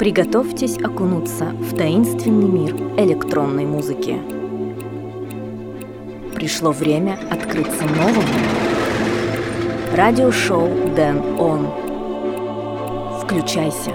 Приготовьтесь окунуться в таинственный мир электронной музыки. Пришло время открыться новому. Радиошоу Дэн Он. Включайся.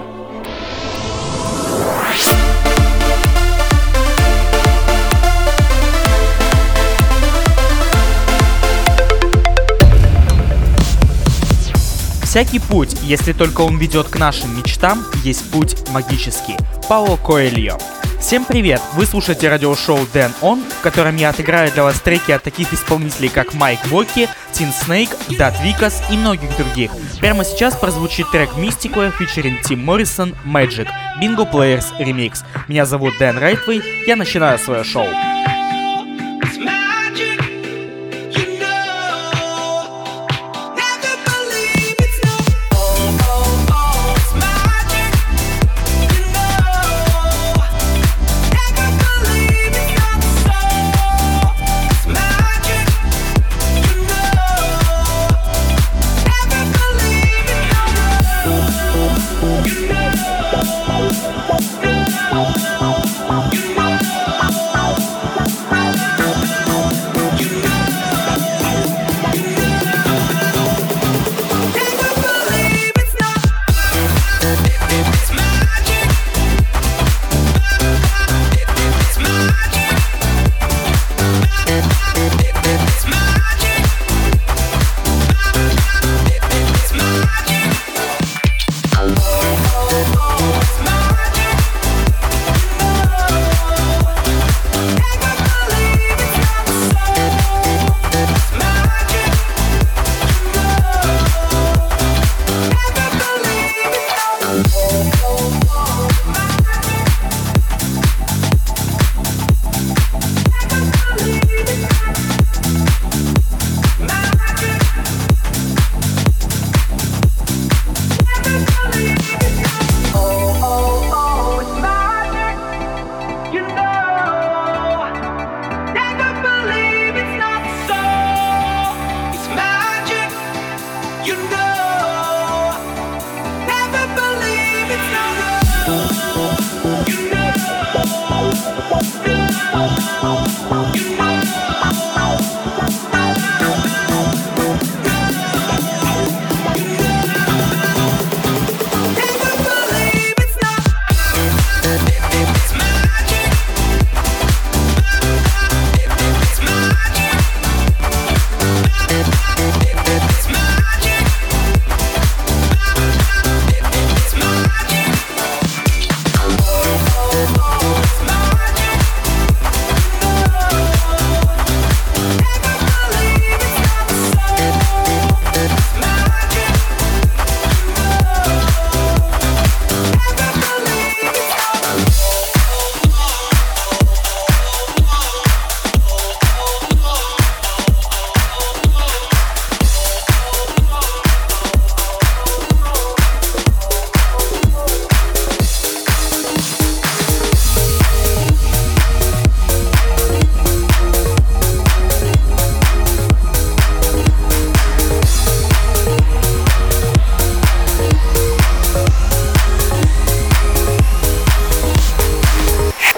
Всякий путь, если только он ведет к нашим мечтам, есть путь магический. Пауло Коэльо. Всем привет! Вы слушаете радиошоу Дэн Он, в котором я отыграю для вас треки от таких исполнителей, как Майк Боки, Тин Снейк, Дат Викас и многих других. Прямо сейчас прозвучит трек Mystico featuring Тим Моррисон Magic, Bingo Players Remix. Меня зовут Дэн Райтвей, я начинаю свое шоу.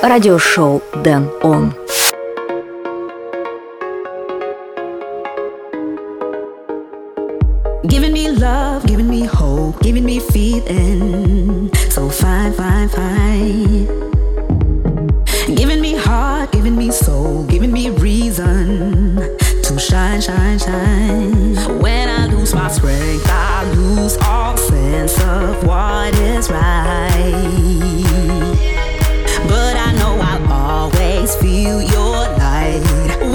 радиошоу Дэн Он. Giving me love, giving me hope, giving me feeling so fine, fine, fine. Giving me heart, giving me soul, giving me reason to shine, shine, shine. When I lose my strength, I lose all sense of what is right. but I know I'll always feel your light.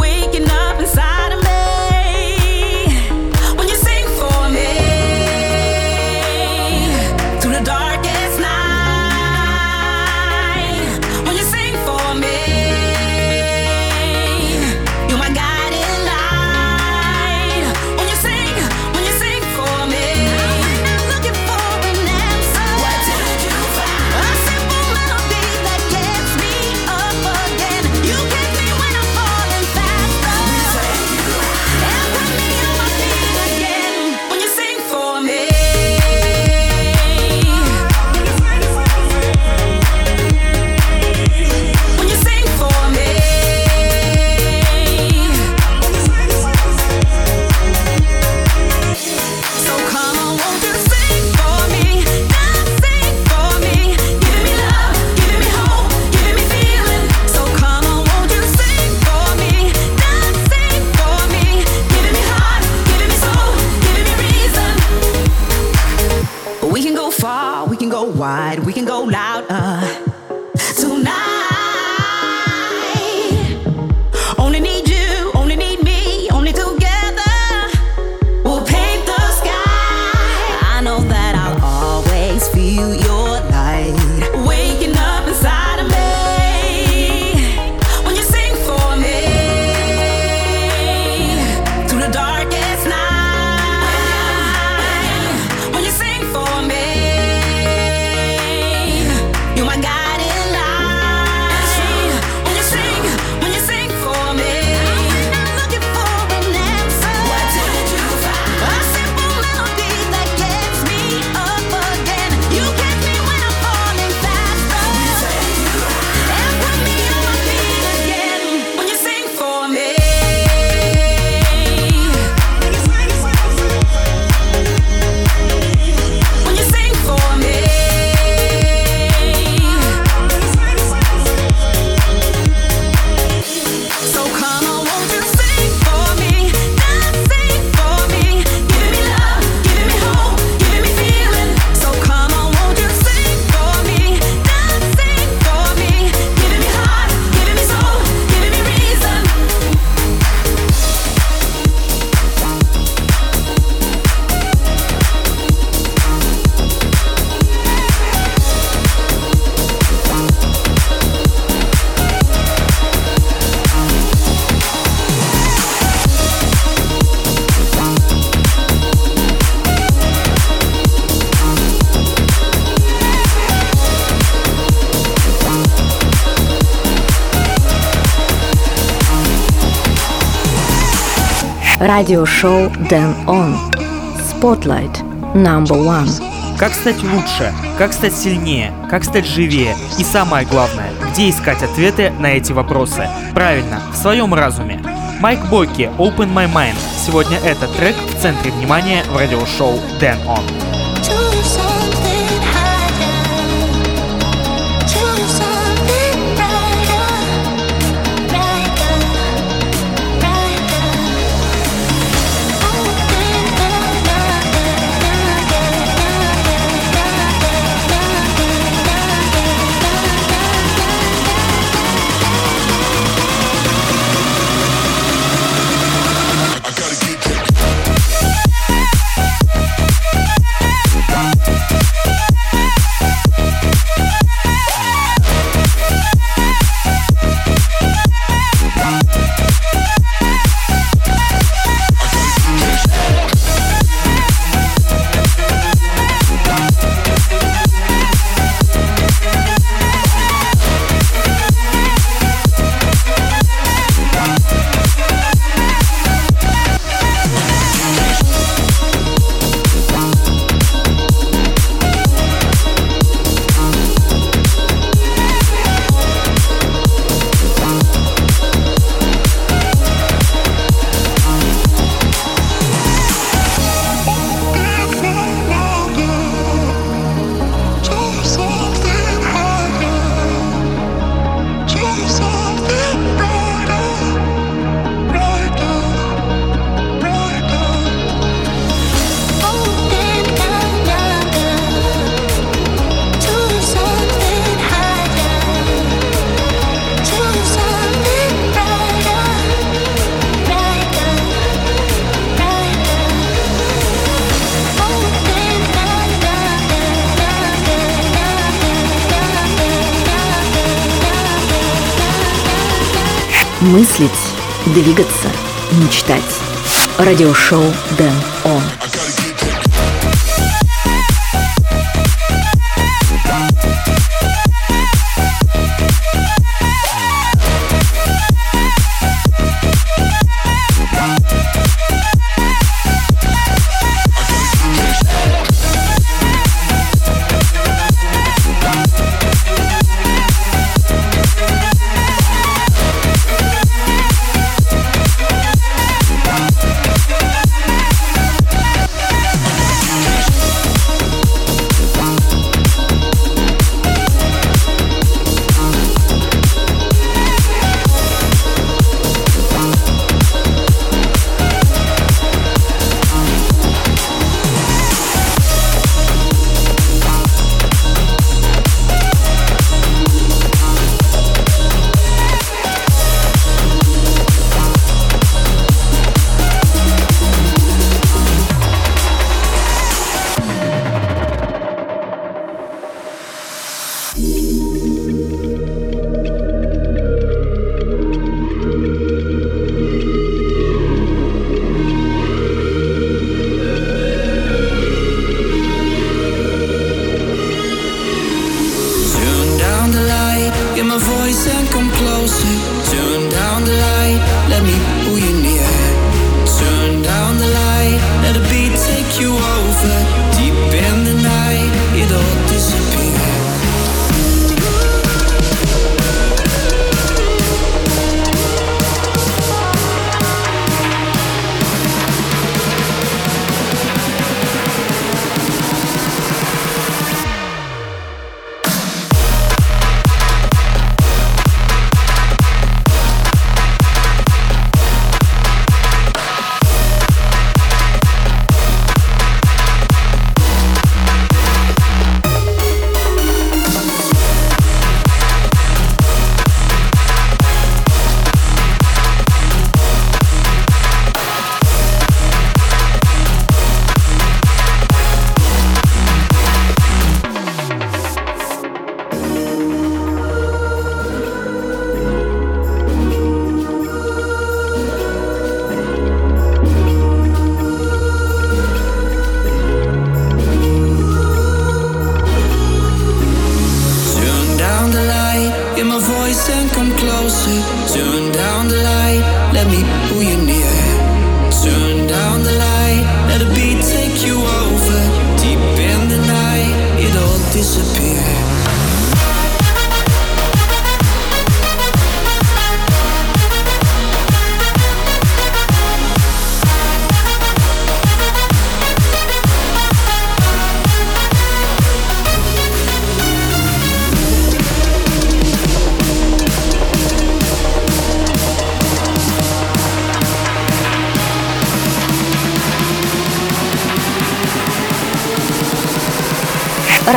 Waking up. Радиошоу Дэн Он. Spotlight. Number one. Как стать лучше? Как стать сильнее? Как стать живее? И самое главное, где искать ответы на эти вопросы? Правильно, в своем разуме. Майк Боки, Open My Mind. Сегодня этот трек в центре внимания в радиошоу Дэн Он. Мыслить, двигаться, мечтать. Радиошоу Дэн Он.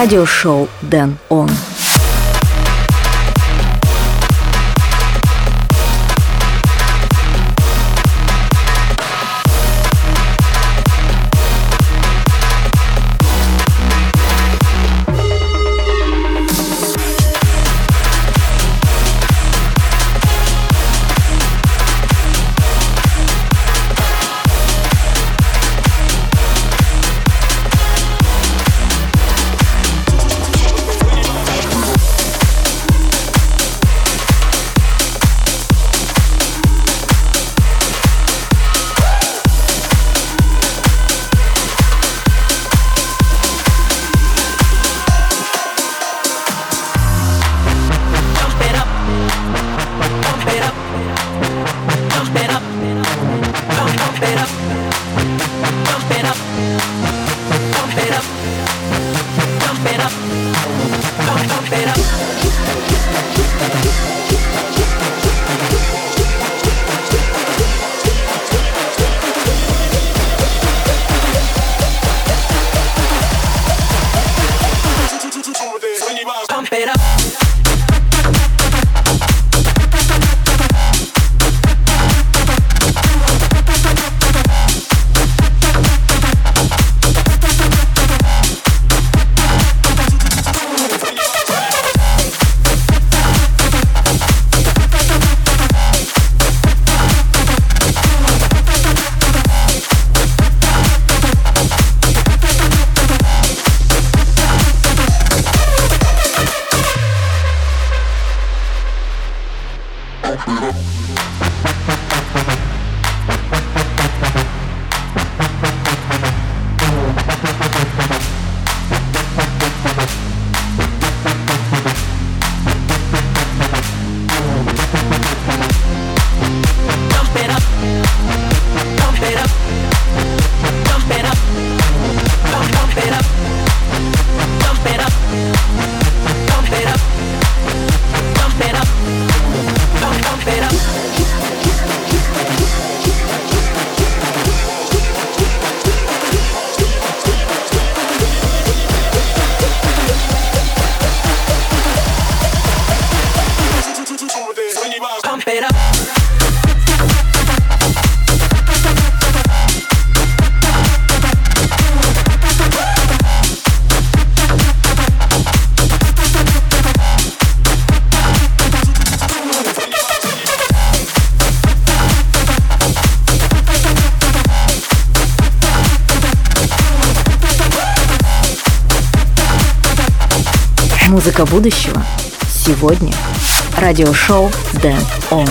Радиошоу Дэн Он. Музыка будущего. Сегодня. Радиошоу Дэн Он.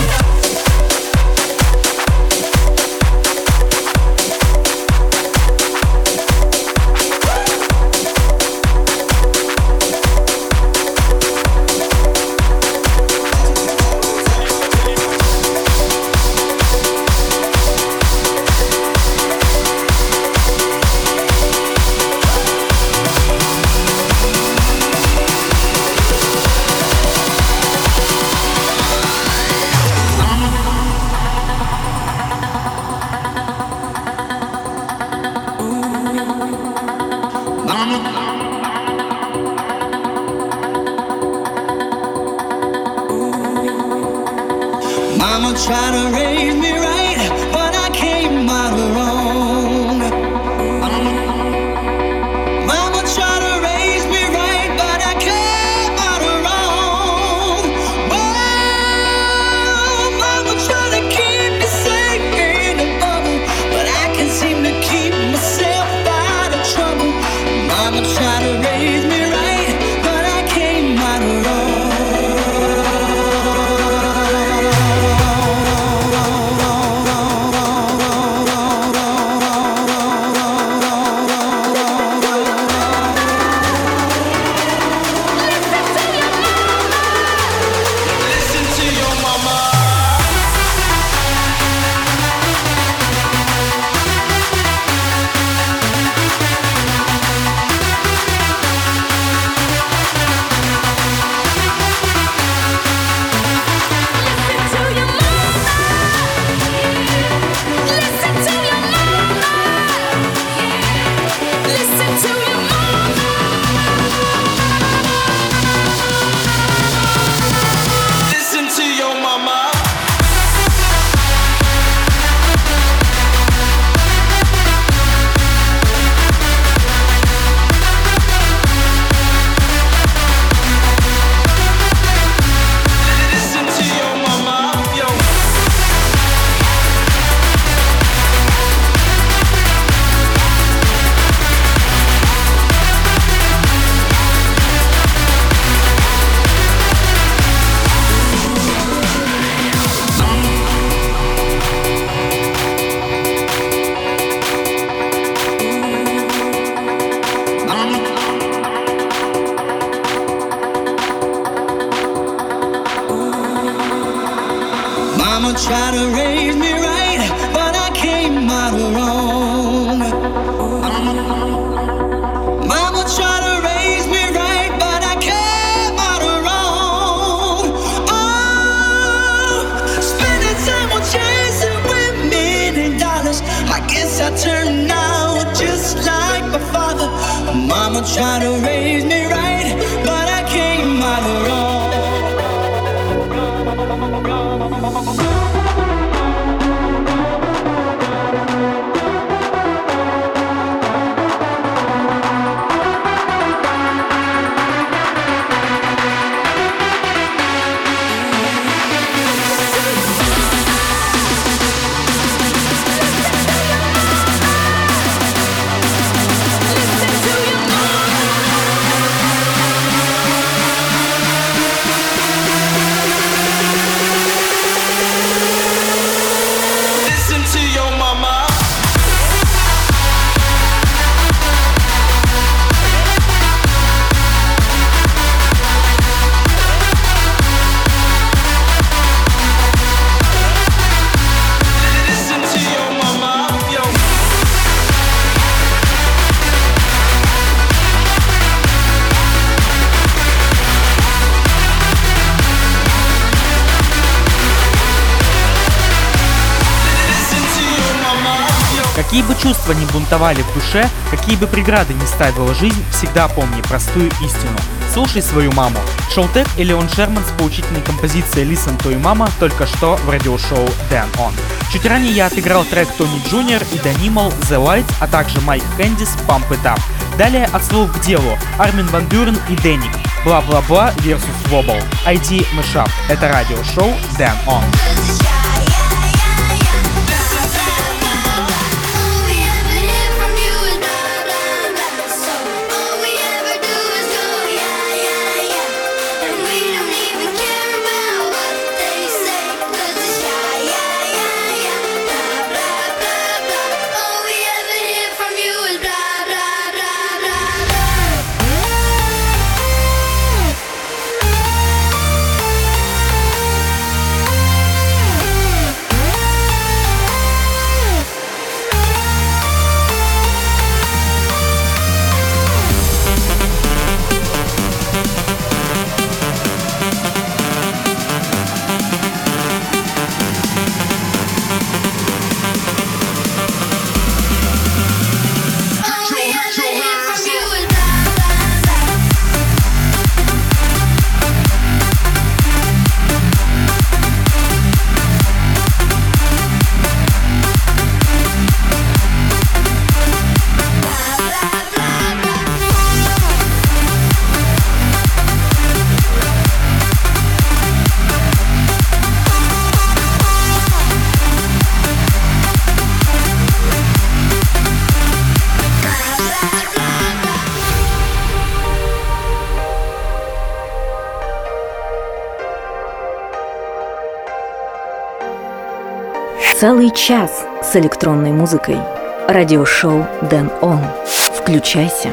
Mama tried to raise me right, but I came out wrong. Mama tried to raise me right, but I came out wrong. Oh, spending time chasing women and dollars. I guess I turned out just like my father. Mama tried to raise me right, чувства ни бунтовали в душе, какие бы преграды ни ставила жизнь, всегда помни простую истину. Слушай свою маму. Showtek и Леон Шерман с поучительной композицией Listen to Your Mama только что в радиошоу Dan On. Чуть ранее я отыграл трек Тони Джуниор и Данимал The Light, а также Майк Кэндис Pump It Up. Далее от слов к делу Армин Ван Бюрен и Деник. Blah Blah Blah versus Wobble. ID Mashup. Это радиошоу Dan On. Целый час с электронной музыкой. Радиошоу Дэн Он. Включайся.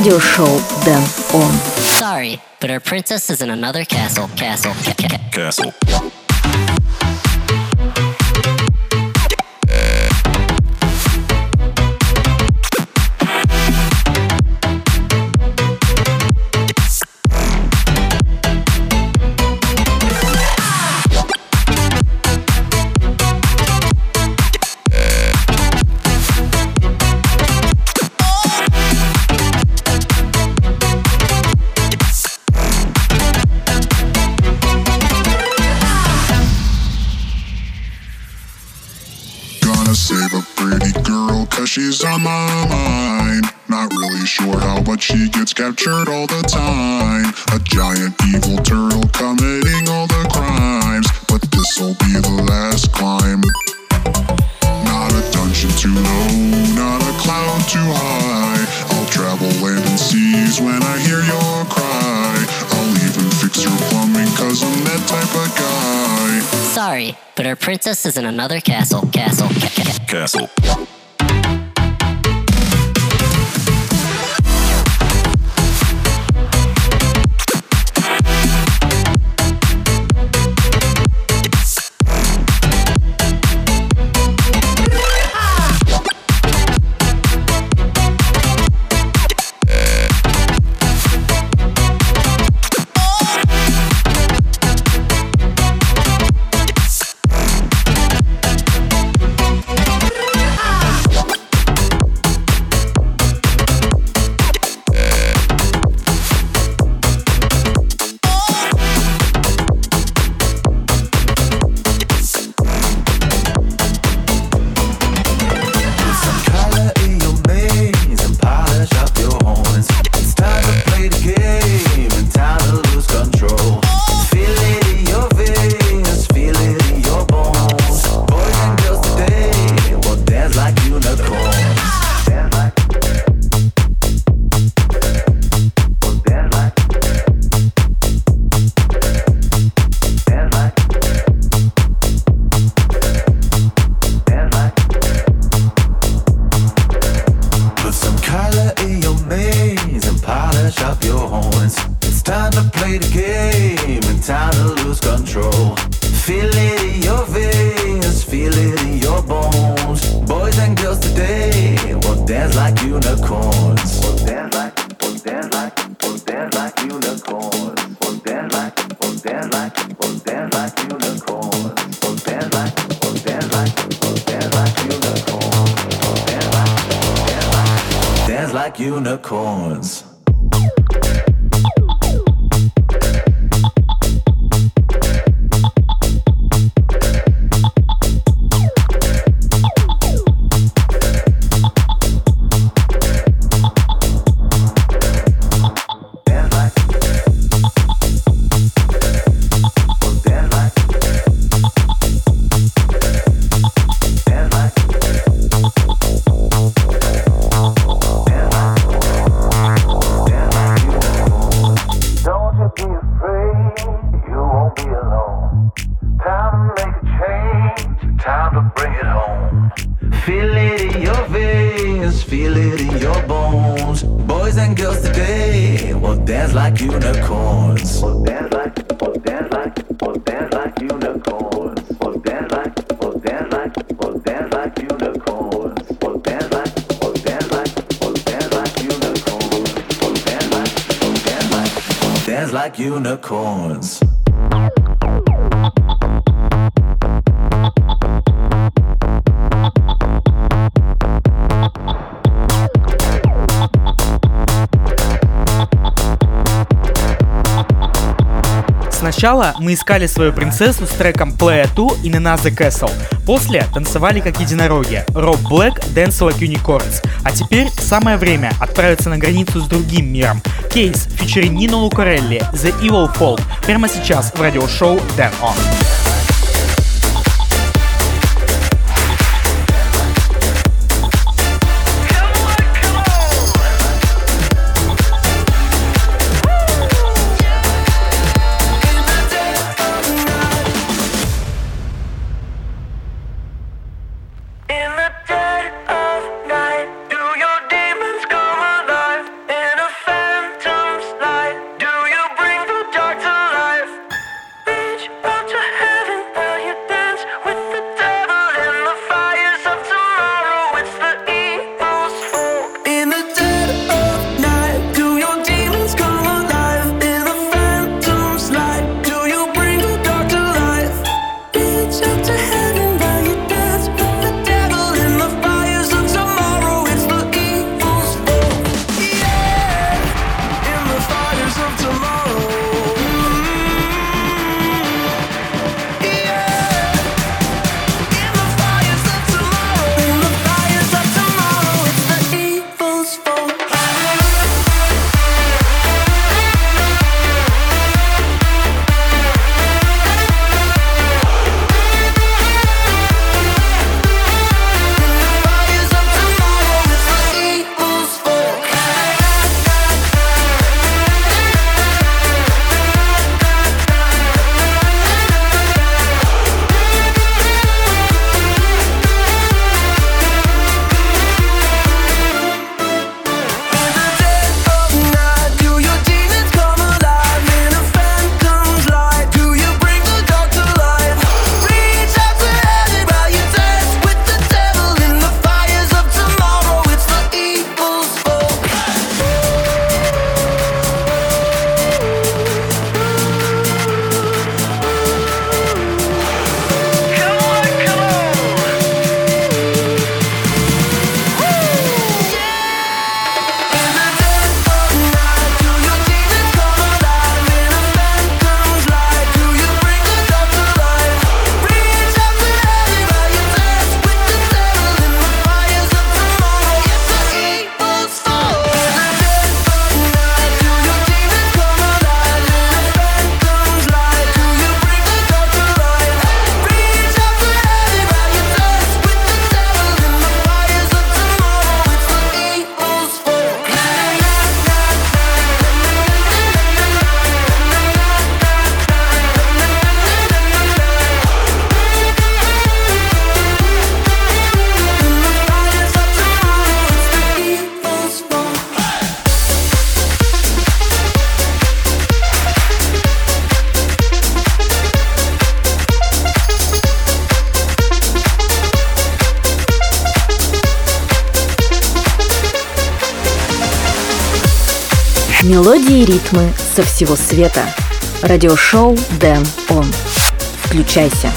радиошоу Дэн Он. Sorry, but our princess is in another castle, castle, ca- castle. sorry, but our princess is in another castle. Castle. Castle. Laws. like unicorns. Or dance like, or dance like, or dance like unicorns. Or dance like, or dance like, or dance like unicorns. Or dance like. Dance like unicorns. Сначала мы искали свою принцессу с треком Play a Two и Nena the Castle. После танцевали как единороги. Роб Блэк, Dance Like Unicorns. А теперь самое время отправиться на границу с другим миром. Кейс, фичерин Нина Лукарелли, The Evil Folk. Прямо сейчас в радиошоу Dan On. Ритмы со всего света. Радиошоу Дэн Он. Включайся.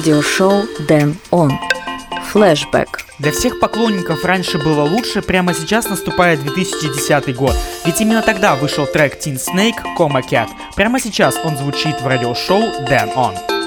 Радиошоу Дэн Он. Флэшбэк. Для всех поклонников раньше было лучше, прямо сейчас наступает 2010 год. Ведь именно тогда вышел трек Teen Snake Coma Cat. Прямо сейчас он звучит в радиошоу Дэн Он.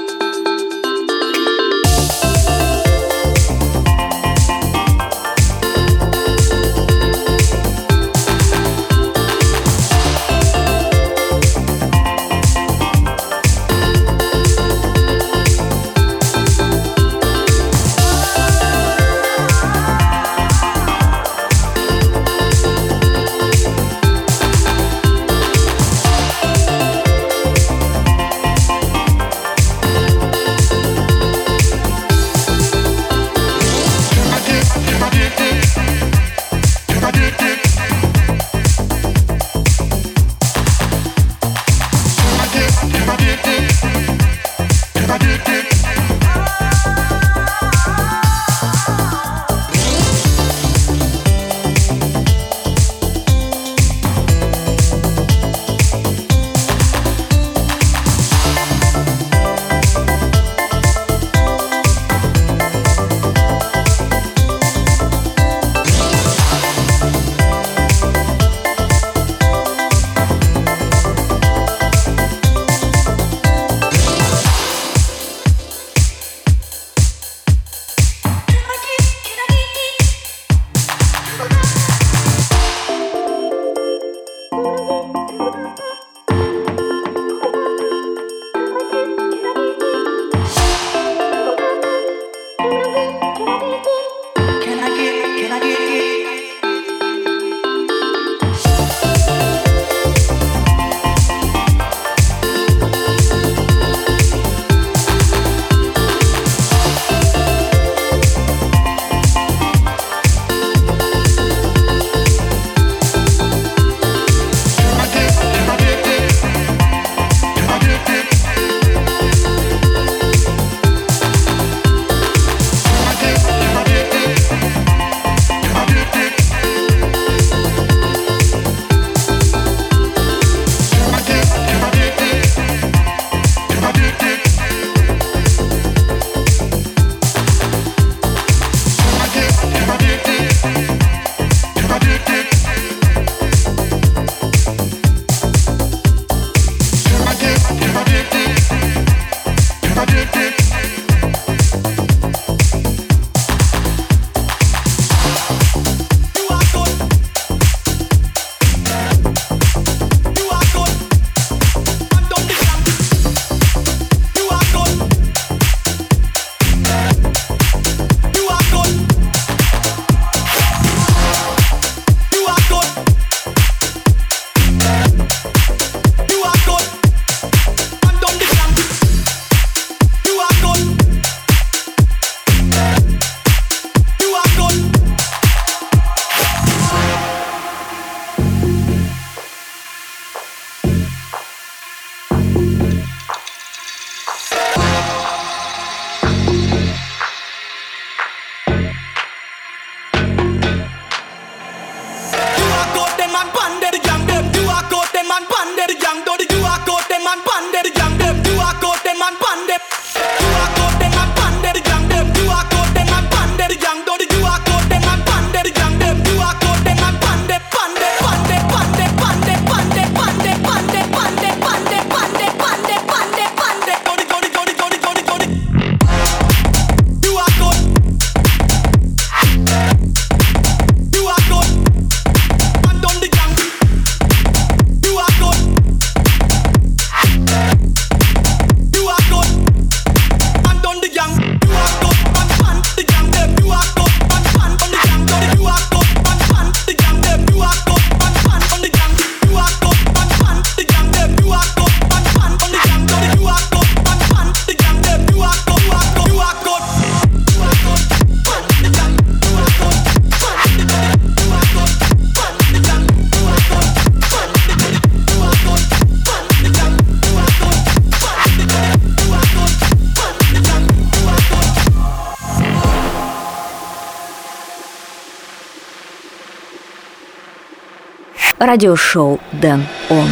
Радиошоу Дэн Он.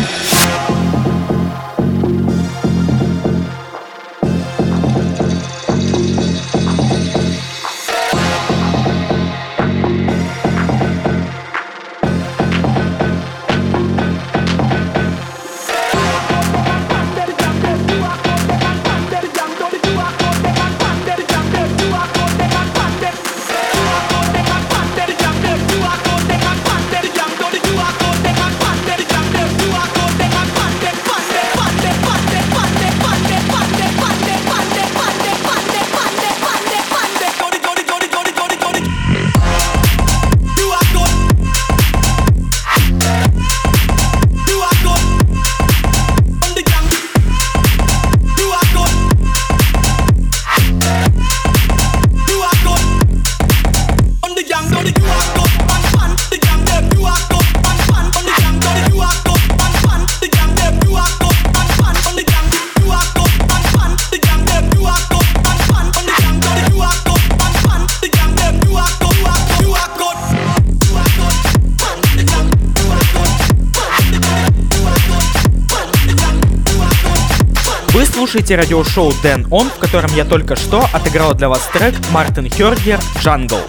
Слушаете радиошоу Дэн Он, в котором я только что отыграл для вас трек Мартин Хергер «Jungle».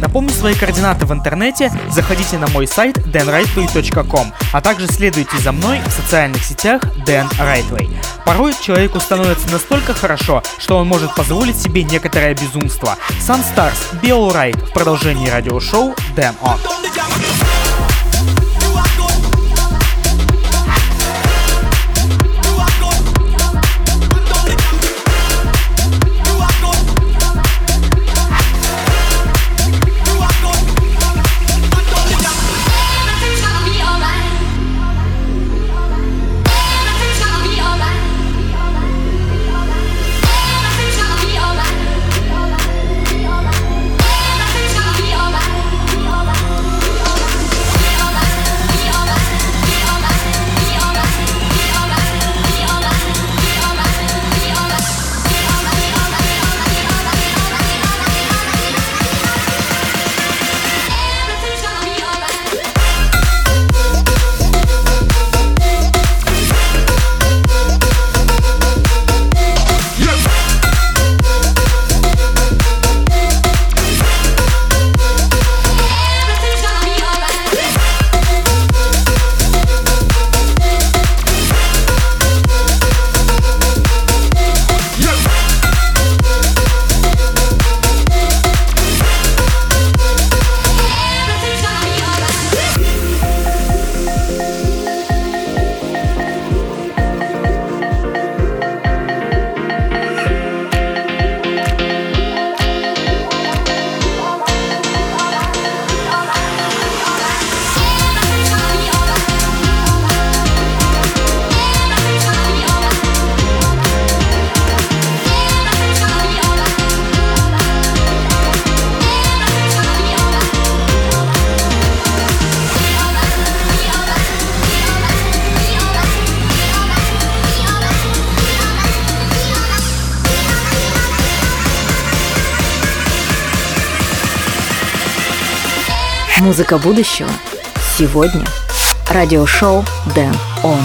Напомню свои координаты в интернете, заходите на мой сайт danrightway.com, а также следуйте за мной в социальных сетях Dan Rightway. Порой человеку становится настолько хорошо, что он может позволить себе некоторое безумство. Sunstars, Bill Wright в продолжении радиошоу Dan On. Музыка будущего. Сегодня. Радиошоу Дэн Он.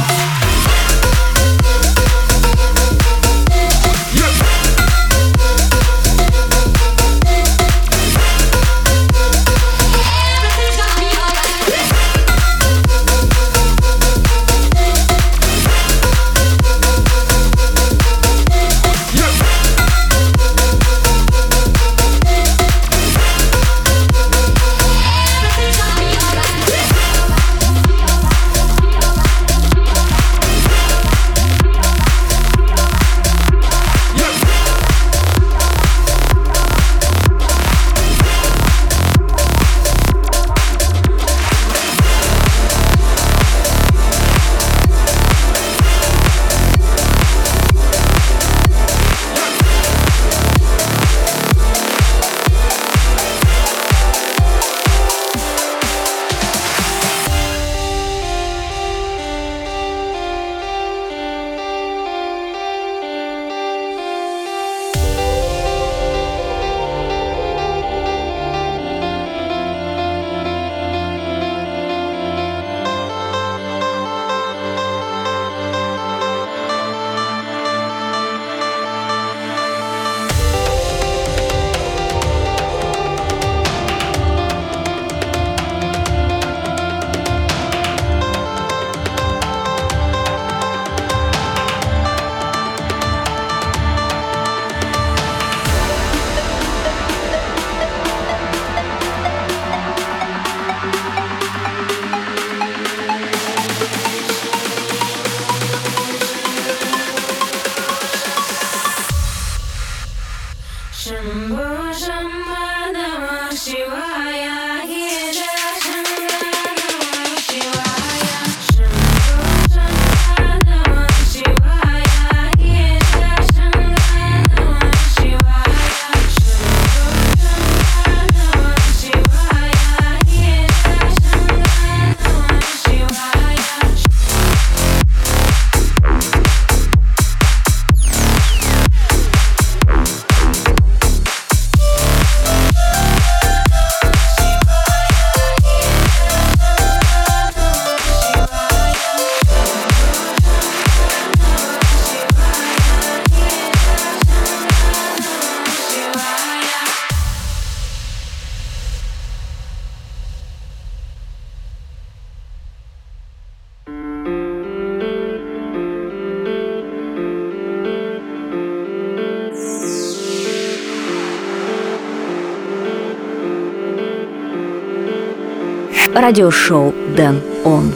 Радиошоу Дэн Он.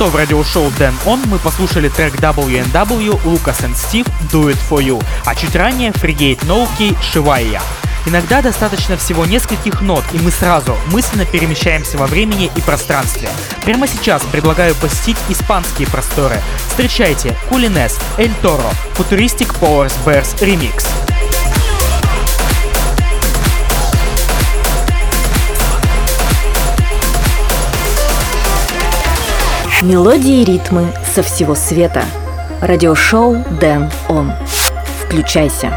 Что в радиошоу Dan On мы послушали трек WNW Lucas and Steve Do It For You, а чуть ранее Frigate Ноуки Шивайя. Иногда достаточно всего нескольких нот, и мы сразу мысленно перемещаемся во времени и пространстве. Прямо сейчас предлагаю посетить испанские просторы. Встречайте Кулинес, Эль Торо, Futuristic Powers Bears Remix. Мелодии и ритмы со всего света. Радиошоу Дэн Он. Включайся.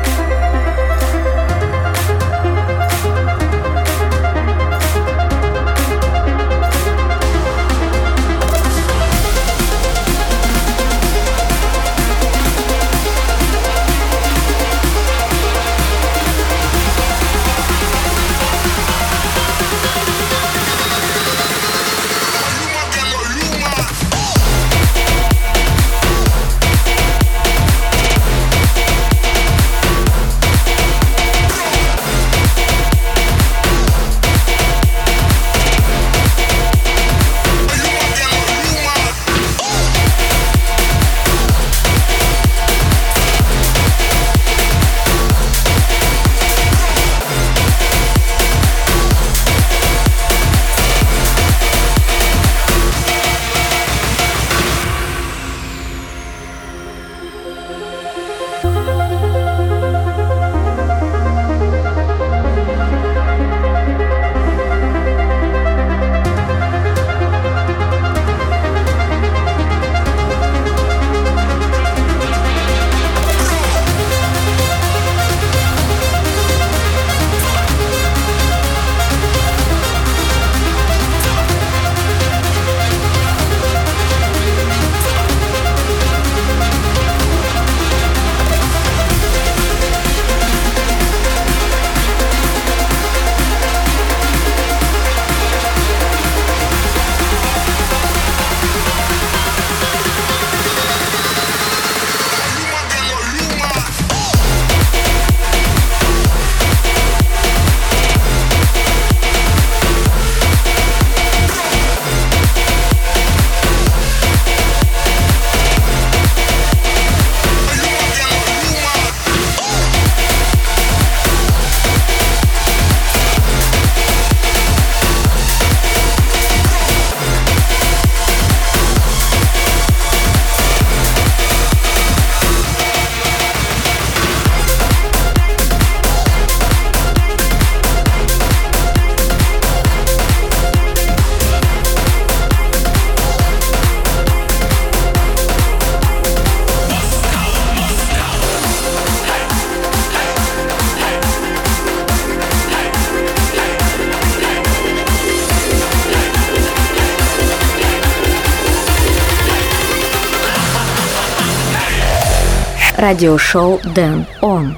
Радиошоу Дэн Он.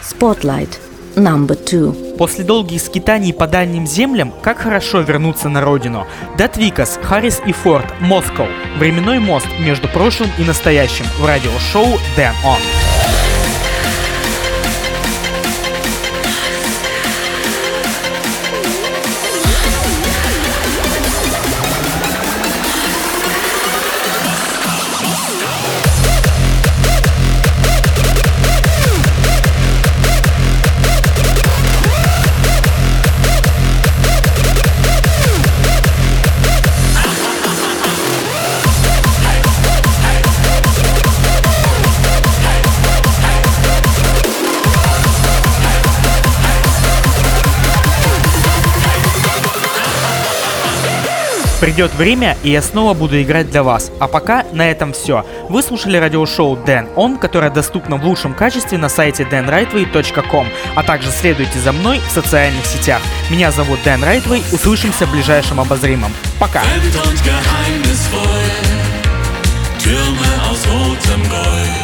Spotlight Number Two. После долгих скитаний по дальним землям, как хорошо вернуться на родину. Датвикас, Харрис и Форд, Москва. Временной мост между прошлым и настоящим в радиошоу Дэн Он. Придет время, и я снова буду играть для вас. А пока на этом все. Вы слушали радиошоу Дэн Он, которое доступно в лучшем качестве на сайте danrightway.com, а также следуйте за мной в социальных сетях. Меня зовут Дэн Райтвей, услышимся в ближайшем обозримом. Пока! Türme aus rotem Gold,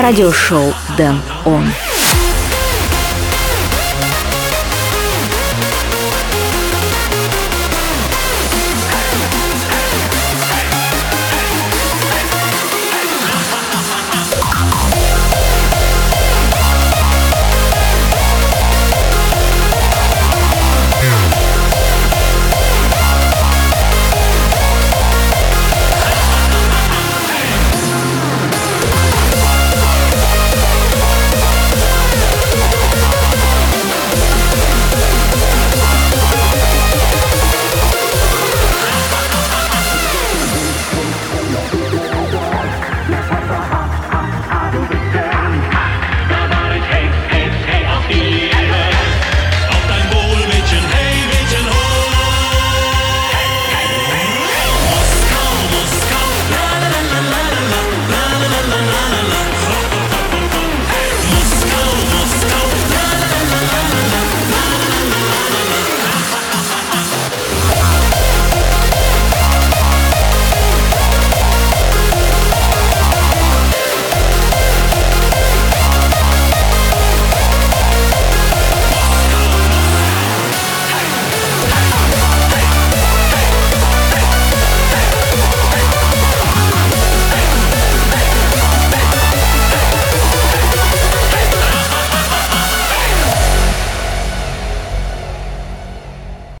Радиошоу Дэн Он.